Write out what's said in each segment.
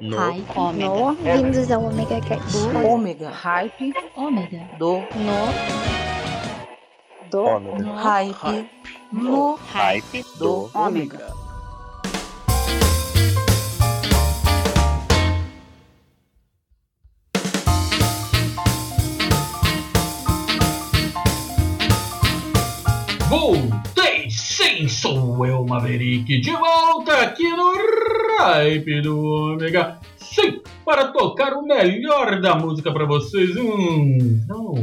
No. Hype. No, bem-vindos ao Omega Cast. Ômega. Hype. Ômega. Do. No, do, Ômega. Hype. No. Hype Do. Ômega. Eu, Maverick, de volta aqui no Hype do Ômega. Sim, para tocar o melhor da música para vocês. Hum, então,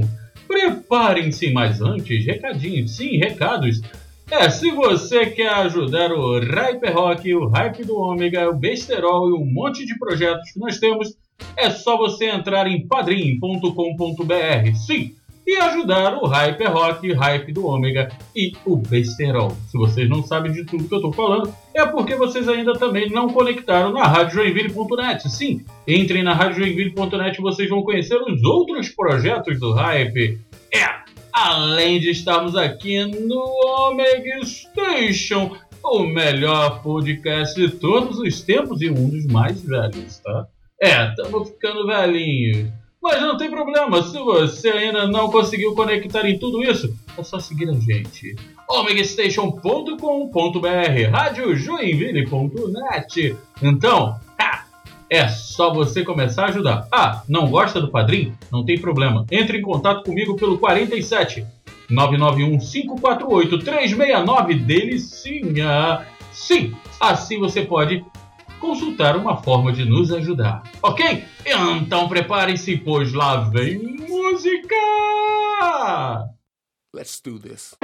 preparem-se, mas antes, recadinhos, sim, recados. É, se você quer ajudar o Hype Rock, o Hype do Ômega, o Besterol e um monte de projetos que nós temos, é só você entrar em padrim.com.br. Sim, e ajudar o Hype Rock, Hype do Ômega e o Besterol. Se vocês não sabem de tudo que eu estou falando, é porque vocês ainda também não conectaram na RadioJoinville.net. Sim, entrem na RadioJoinville.net e vocês vão conhecer os outros projetos do Hype. É, além de estarmos aqui no Omega Station, o melhor podcast de todos os tempos e um dos mais velhos, tá? É, estamos ficando velhinhos. Mas não tem problema, se você ainda não conseguiu conectar em tudo isso, é só seguir a gente. omegastation.com.br, radiojoinville.net. Então, ha, é só você começar a ajudar. Ah, não gosta do padrinho? Não tem problema. Entre em contato comigo pelo 47 991 548 369 Delicinha. Sim, assim você pode consultar uma forma de nos ajudar. Ok? Então preparem-se, pois lá vem música! Let's do this.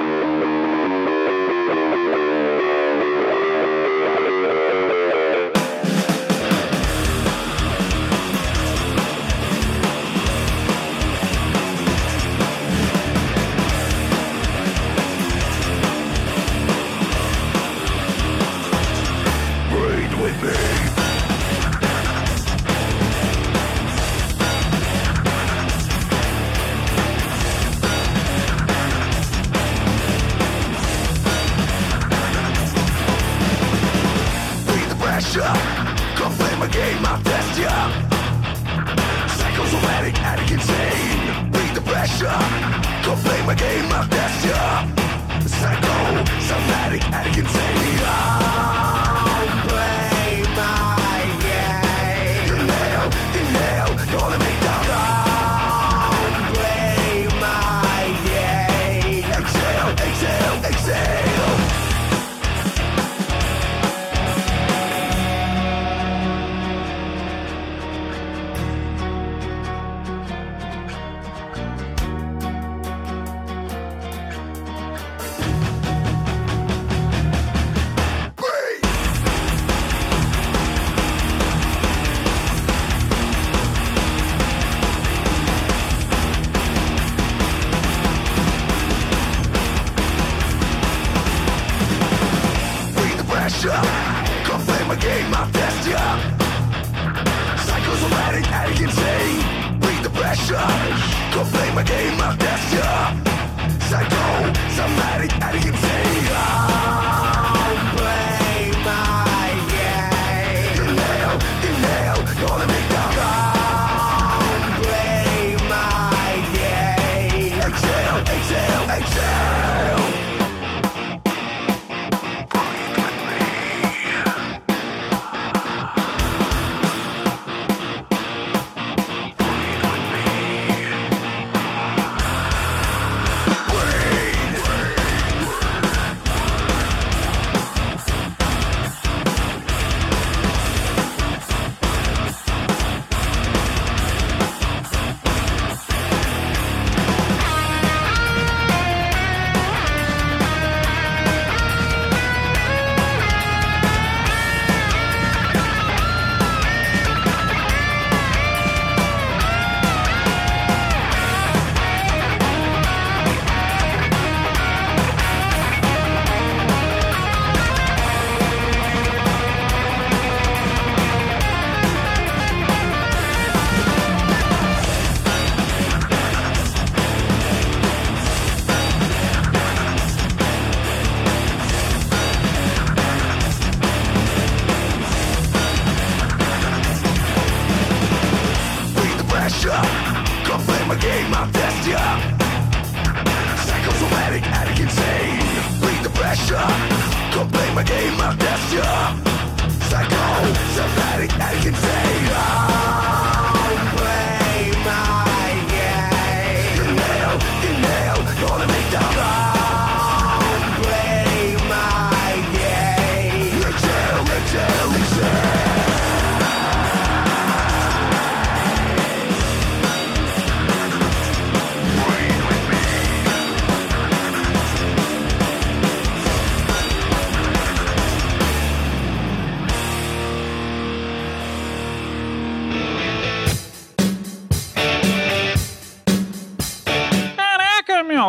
calling me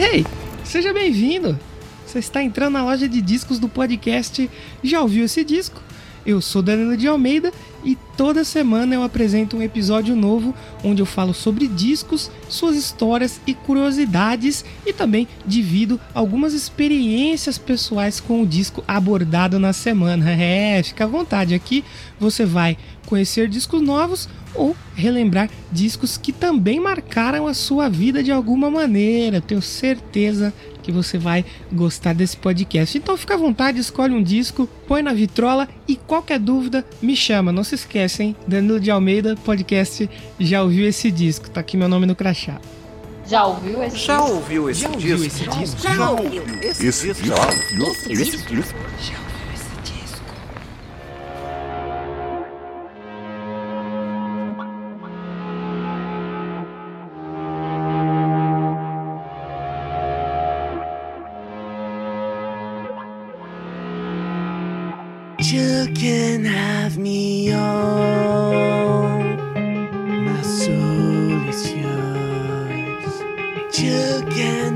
Hey, seja bem-vindo! Você está entrando na loja de discos do podcast Já ouviu esse disco? Eu sou Danilo de Almeida e toda semana eu apresento um episódio novo onde eu falo sobre discos, suas histórias e curiosidades e também divido algumas experiências pessoais com o disco abordado na semana. É, fica à vontade aqui, você vai conhecer discos novos ou relembrar discos que também marcaram a sua vida de alguma maneira. Eu tenho certeza que você vai gostar desse podcast. Então fica à vontade, escolhe um disco, põe na vitrola e qualquer dúvida me chama. Não se esquecem, Danilo de Almeida, podcast Já ouviu esse disco? Tá aqui meu nome no crachá. Já ouviu esse Já disco? ouviu esse Já ouviu disco? esse disco? Já ouviu esse Esse disco? disco. Já ouviu esse disco? Can have me all. My soul is yours. You can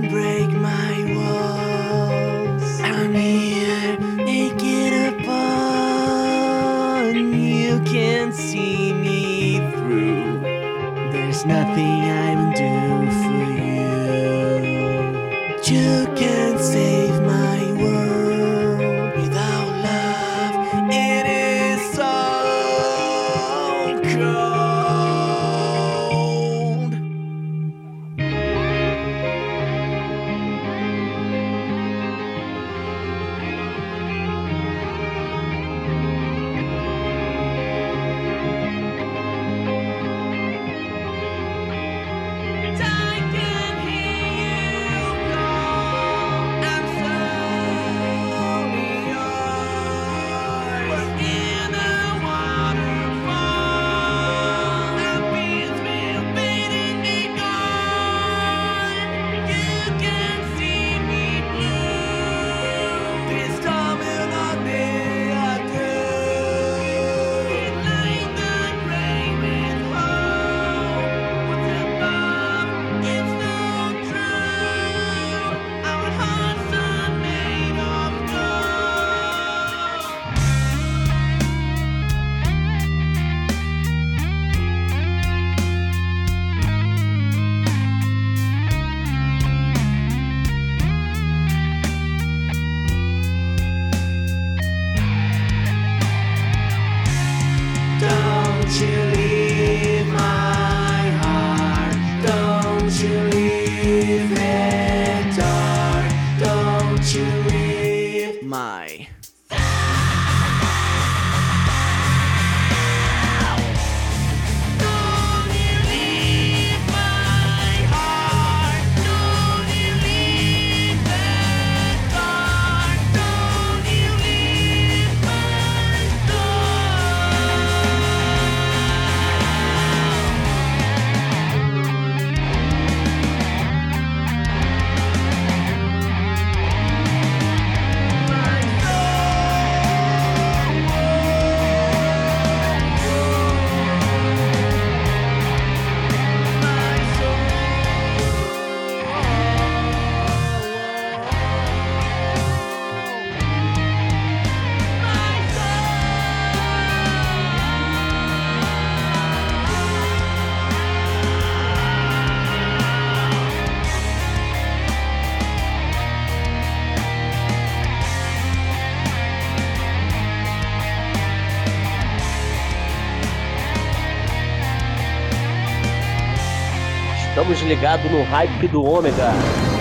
Estamos ligados no hype do ômega.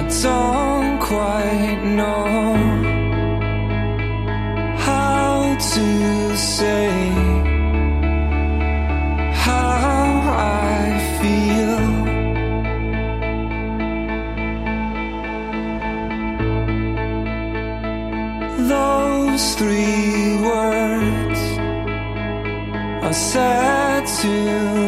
I don't quite know how to say how I feel. Those three words I said to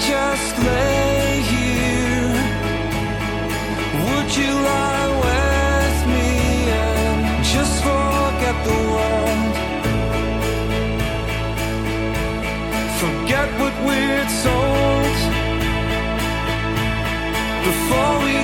just lay here? Would you lie with me and just forget the world? Forget what we're told before we.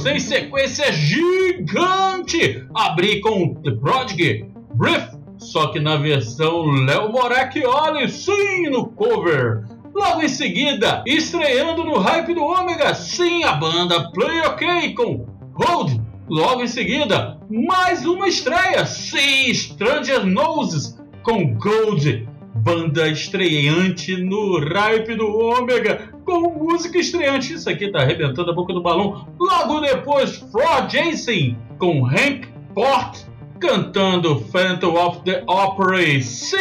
pra vocês, sequência gigante! Abri com The Prodigy, Riff, só que na versão Léo Moracchioli, sim, no cover. Logo em seguida, estreando no hype do Ômega, sim, a banda Play OK com Hold. Logo em seguida, mais uma estreia, sim, Stranger Noses com Gold. Banda estreante no hype do Ômega, com música estreante. Isso aqui tá arrebentando a boca do balão. Logo depois, Fro Jason com Hank Port cantando Phantom of the Opera. Sim!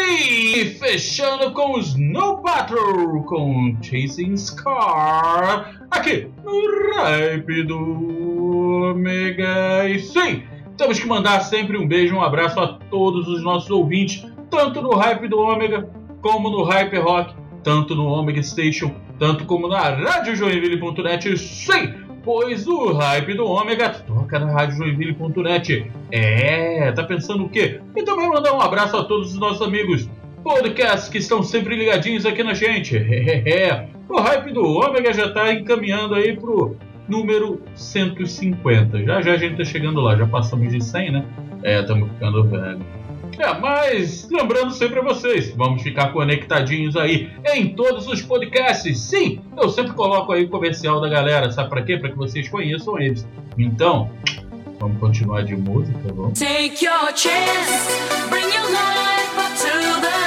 E fechando com Snow Patrol com Chasing Scar. Aqui no hype do Ômega. E sim! Temos que mandar sempre um beijo, um abraço a todos os nossos ouvintes, tanto no hype do Ômega, como no Hype Rock, tanto no Omega Station, tanto como na radiojoinville.net. Sim, pois o hype do Ômega toca na radiojoinville.net. É, tá pensando o quê? E também mandar um abraço a todos os nossos amigos podcasts que estão sempre ligadinhos aqui na gente. É, o hype do Ômega já tá encaminhando aí pro número 150. Já já a gente tá chegando lá, já passamos de 100, né? É, estamos ficando velho. É, mas lembrando sempre a vocês, vamos ficar conectadinhos aí em todos os podcasts. Sim, eu sempre coloco aí o comercial da galera, sabe pra quê? Pra que vocês conheçam eles. Então, vamos continuar de música, vamos? Take your chance, bring your life up to the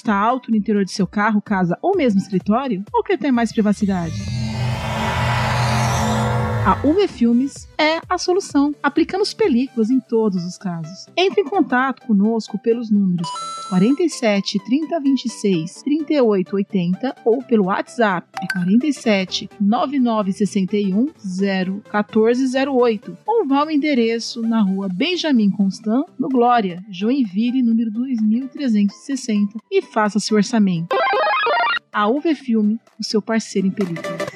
está alto no interior de seu carro, casa ou mesmo escritório? Ou quer ter mais privacidade? A UV Filmes é a solução, aplicamos películas em todos os casos. Entre em contato conosco pelos números 47 30 26 38 80 ou pelo WhatsApp é 47 99 61 0 14 08 ou vá ao endereço na rua Benjamin Constant, no Glória, Joinville, número 2360 e faça seu orçamento. A UV Filme, o seu parceiro em películas.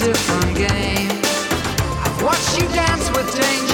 Different game. I've watched you dance with danger,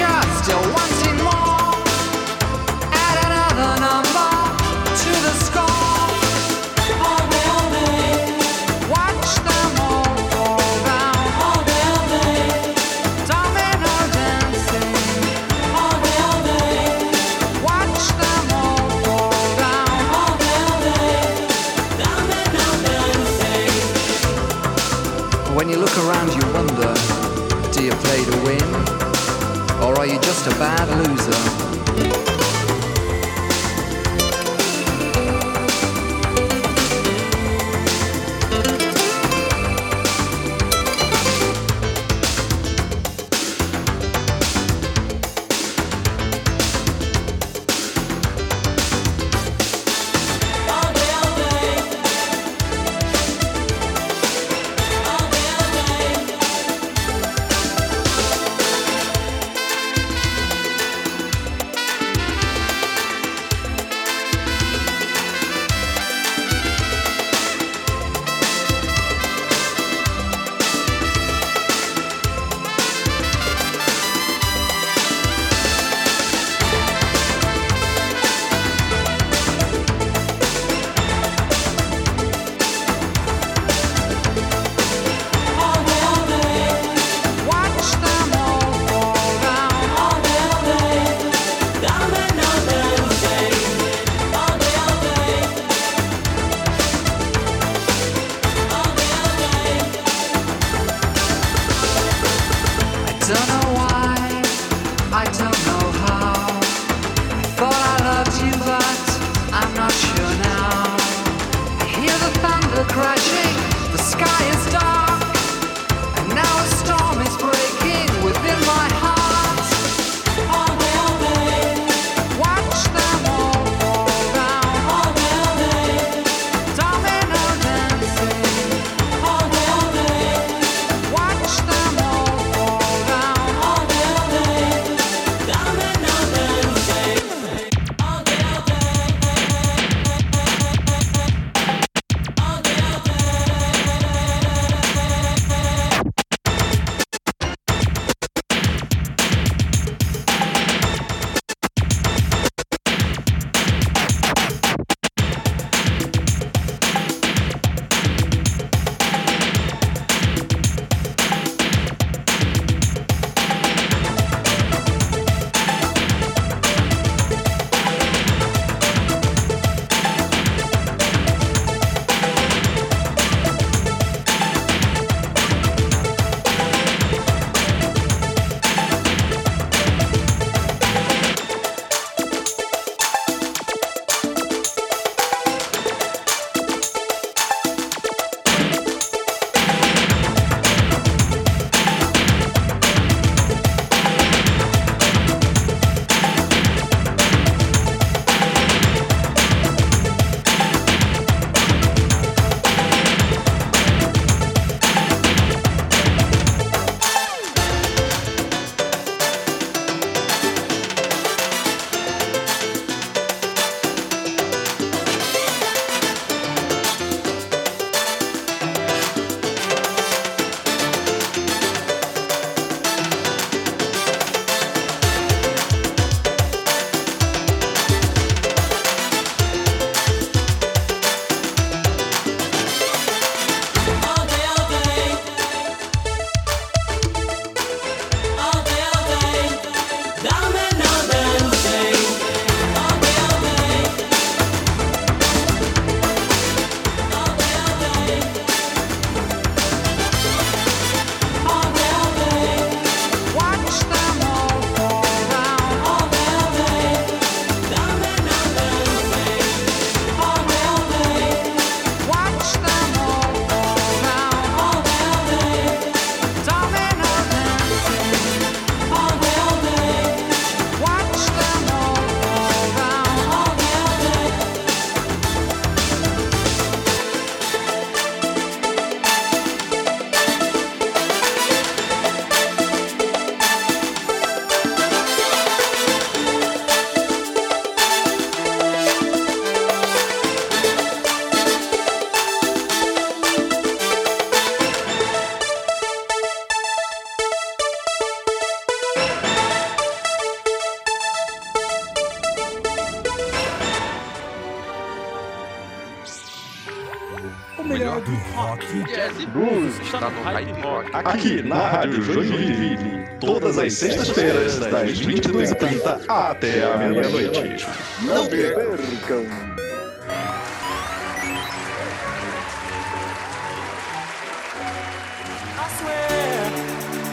Aqui na Rádio Joinville, todas as sextas-feiras, das 22h30 até a meia-noite. Não percam!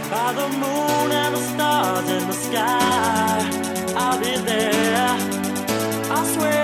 By the moon and the stars in the sky, I'll be there. I swear,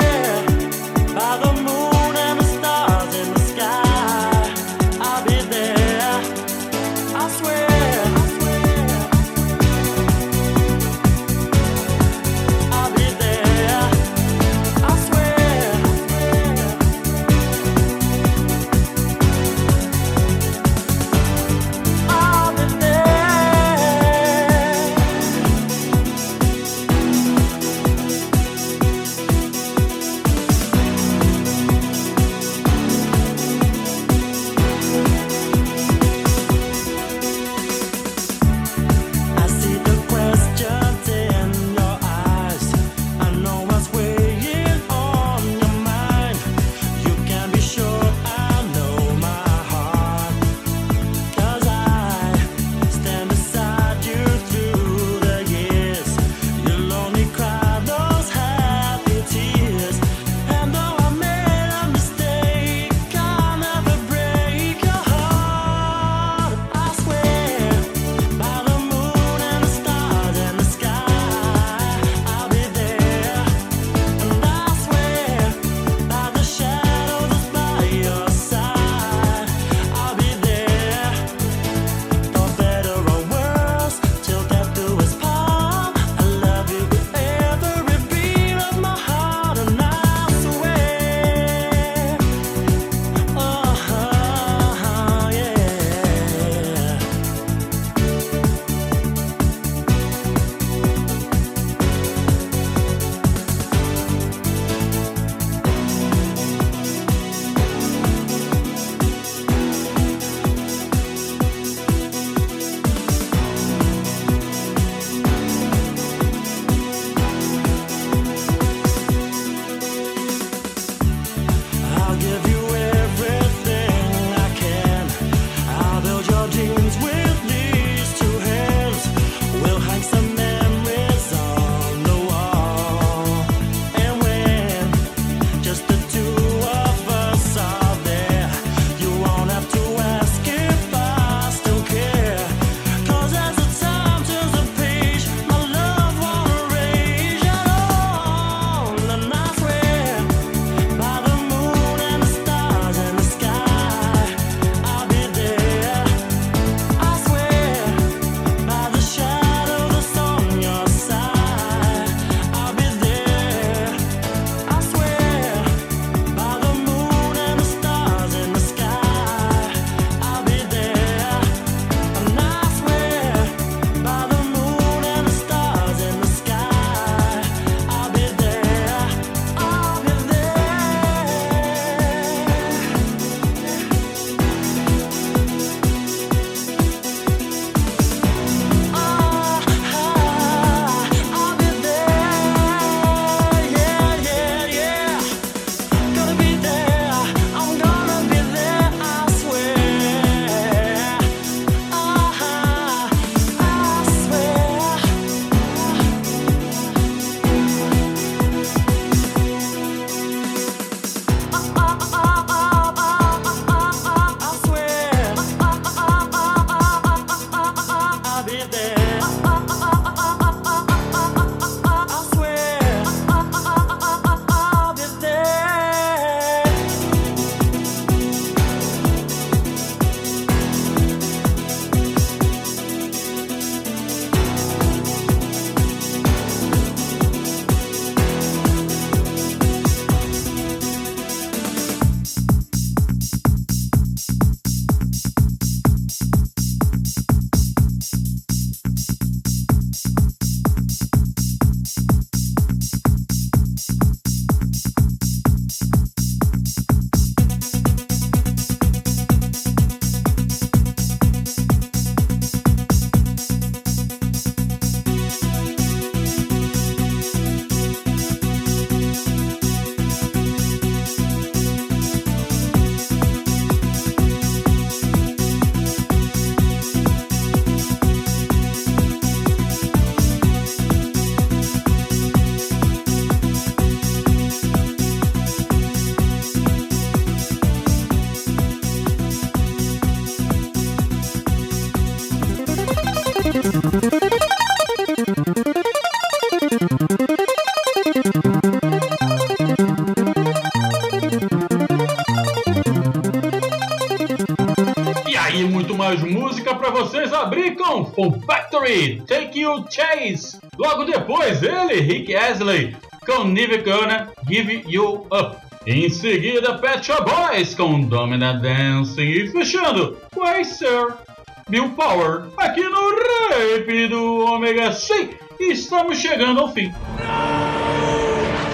com Factory, Take You Chase. Logo depois, ele, Rick Astley, com Never Gonna Give You Up. Em seguida, Pet Shop Boys com Dominant Dancing. E fechando, Why Sir, Bill Power, aqui no Rap do Omega. Sim, estamos chegando ao fim.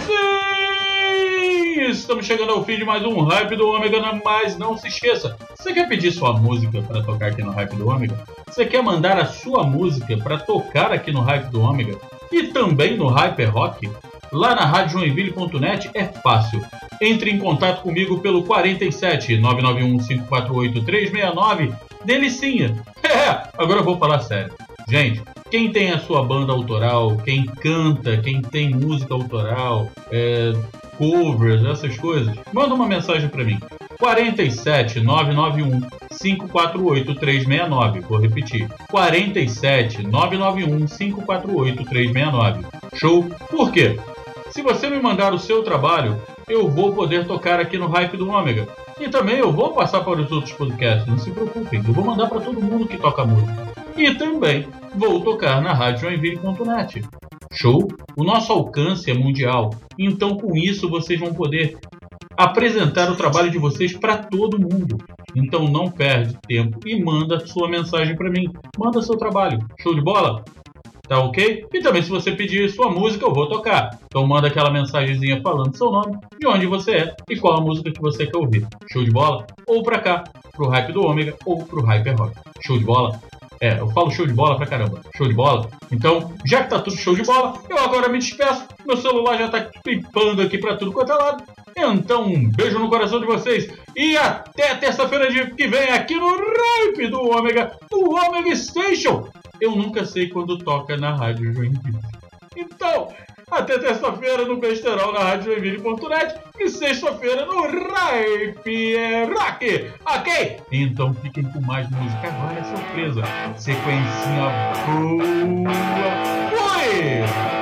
Sim, estamos chegando ao fim de mais um Hype do Ômega, mas não se esqueça, você quer pedir sua música para tocar aqui no Hype do Ômega? Você quer mandar a sua música para tocar aqui no Hype do Ômega? E também no Hyper Rock? Lá na radiojoinville.net é fácil. Entre em contato comigo pelo 47 991 548 369. Delicinha. É, agora eu vou falar sério. Gente, quem tem a sua banda autoral, quem canta, quem tem música autoral, é, covers, essas coisas, manda uma mensagem para mim. 47 991 548 369. Vou repetir. 47 991 548 369. Show? Por quê? Se você me mandar o seu trabalho, eu vou poder tocar aqui no Hype do Ômega. E também eu vou passar para os outros podcasts, não se preocupem, eu vou mandar para todo mundo que toca música. E também vou tocar na radiojoinville.net. Show? O nosso alcance é mundial, então com isso vocês vão poder apresentar o trabalho de vocês para todo mundo. Então não perde tempo e manda sua mensagem para mim. Manda seu trabalho. Show de bola? Tá ok? E também se você pedir sua música, eu vou tocar. Então manda aquela mensagenzinha falando seu nome, de onde você é e qual a música que você quer ouvir. Show de bola? Ou pra cá, pro Hype do Ômega ou pro Hyper Rock. Show de bola? É, eu falo show de bola pra caramba. Show de bola? Então, já que tá tudo show de bola, eu agora me despeço. Meu celular já tá pipando aqui pra tudo quanto é lado. Então, um beijo no coração de vocês. E até terça-feira que vem aqui no Hype do Ômega, do Ômega Station. Eu nunca sei quando toca na Rádio Joinville. Então, até terça-feira no Besterol na Rádio Joinville.net e sexta-feira no Hype é Rock, ok? Então fiquem com mais música. Agora é surpresa. Sequencinha boa. Fui!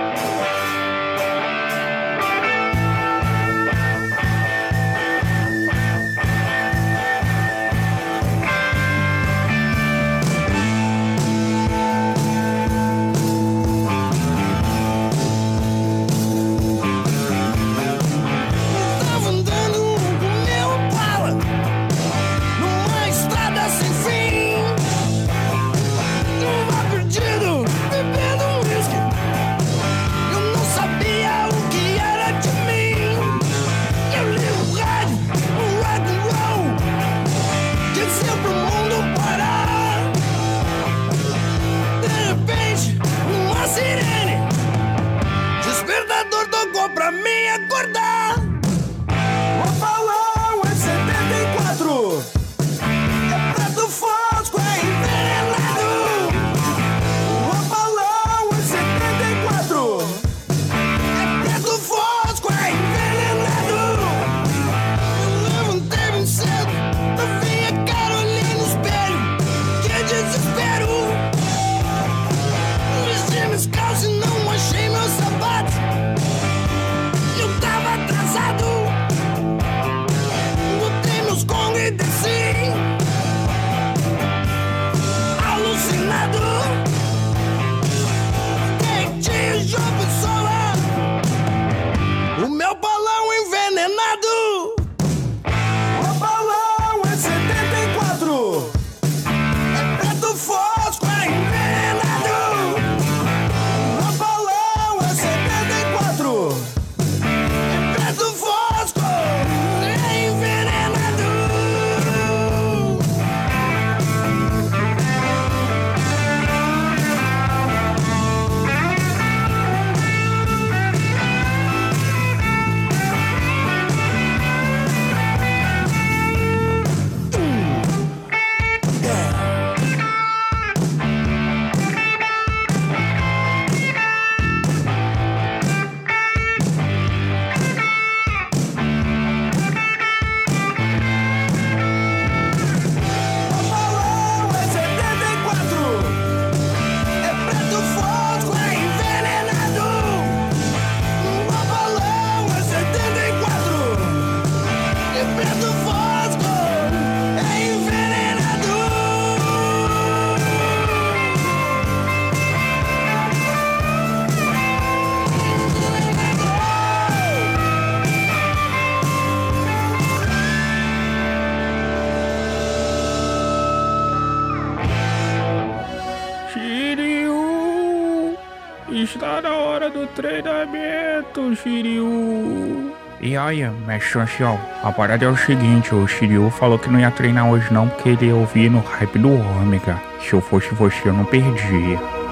treinamento, Shiryu. E olha, mestre ancião, a parada é o seguinte, o Shiryu falou que não ia treinar hoje não porque ele ia ouvir no hype do Ômega. Se eu fosse você, eu não perdia.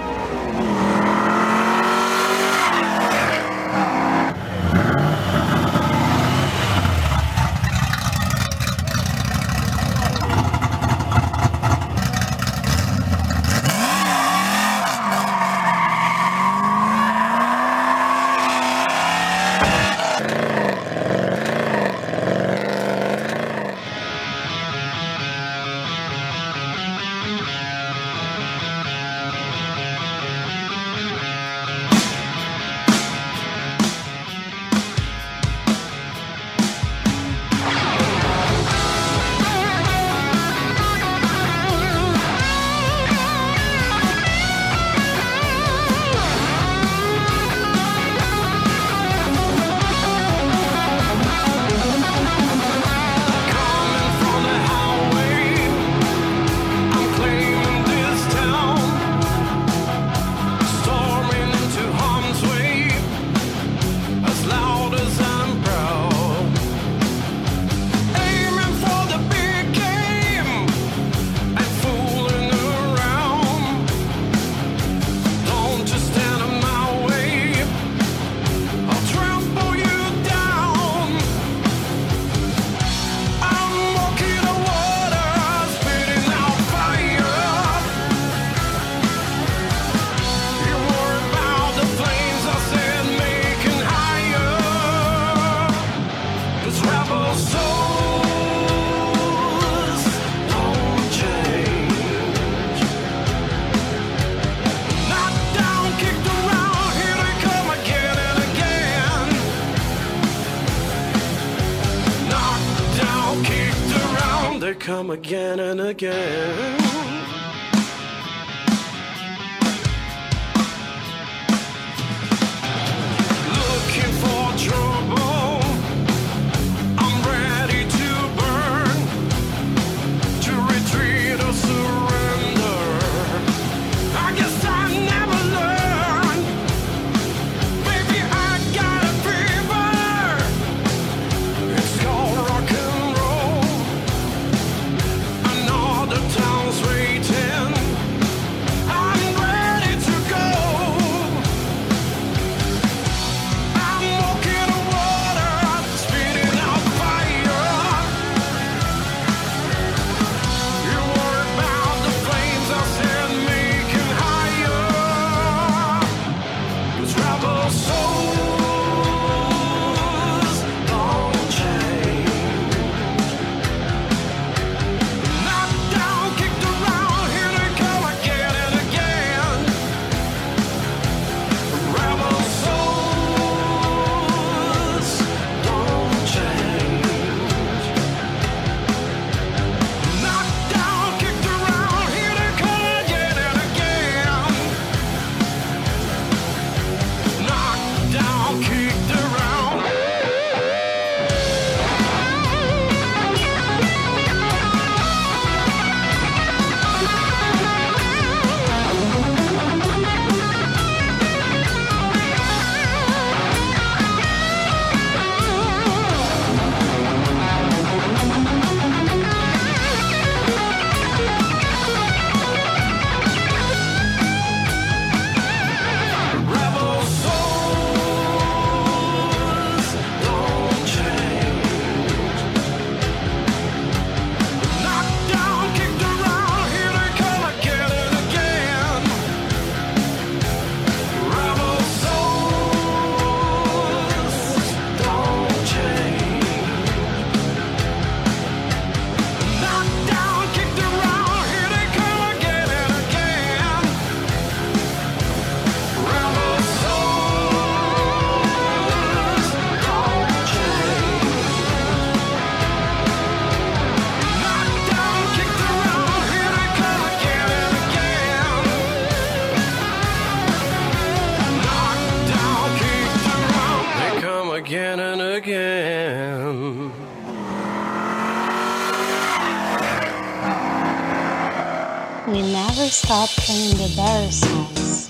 Stop playing the Barry songs.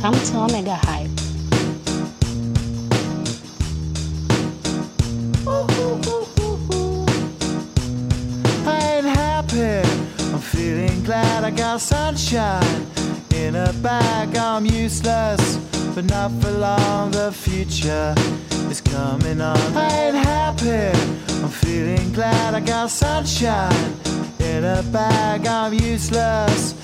Come to Omega Hype. I ain't happy. I'm feeling glad I got sunshine in a bag. I'm useless, but not for long. The future is coming on. I ain't happy. I'm feeling glad I got sunshine in a bag. I'm useless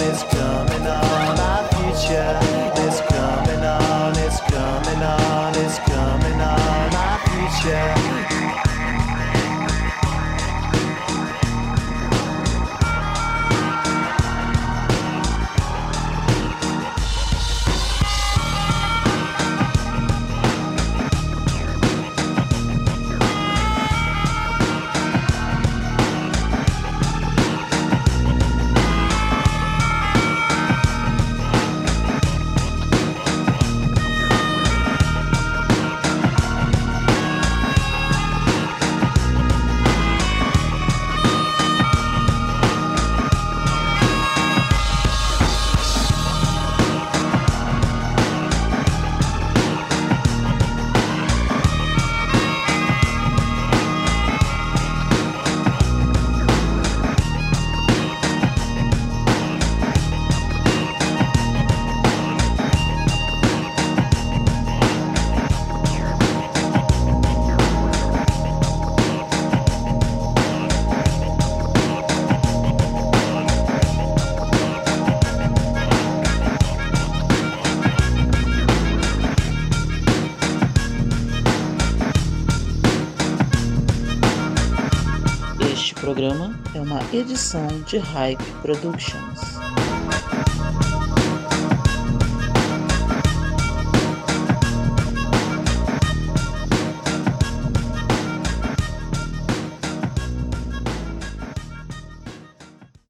Uma edição de Hype Productions.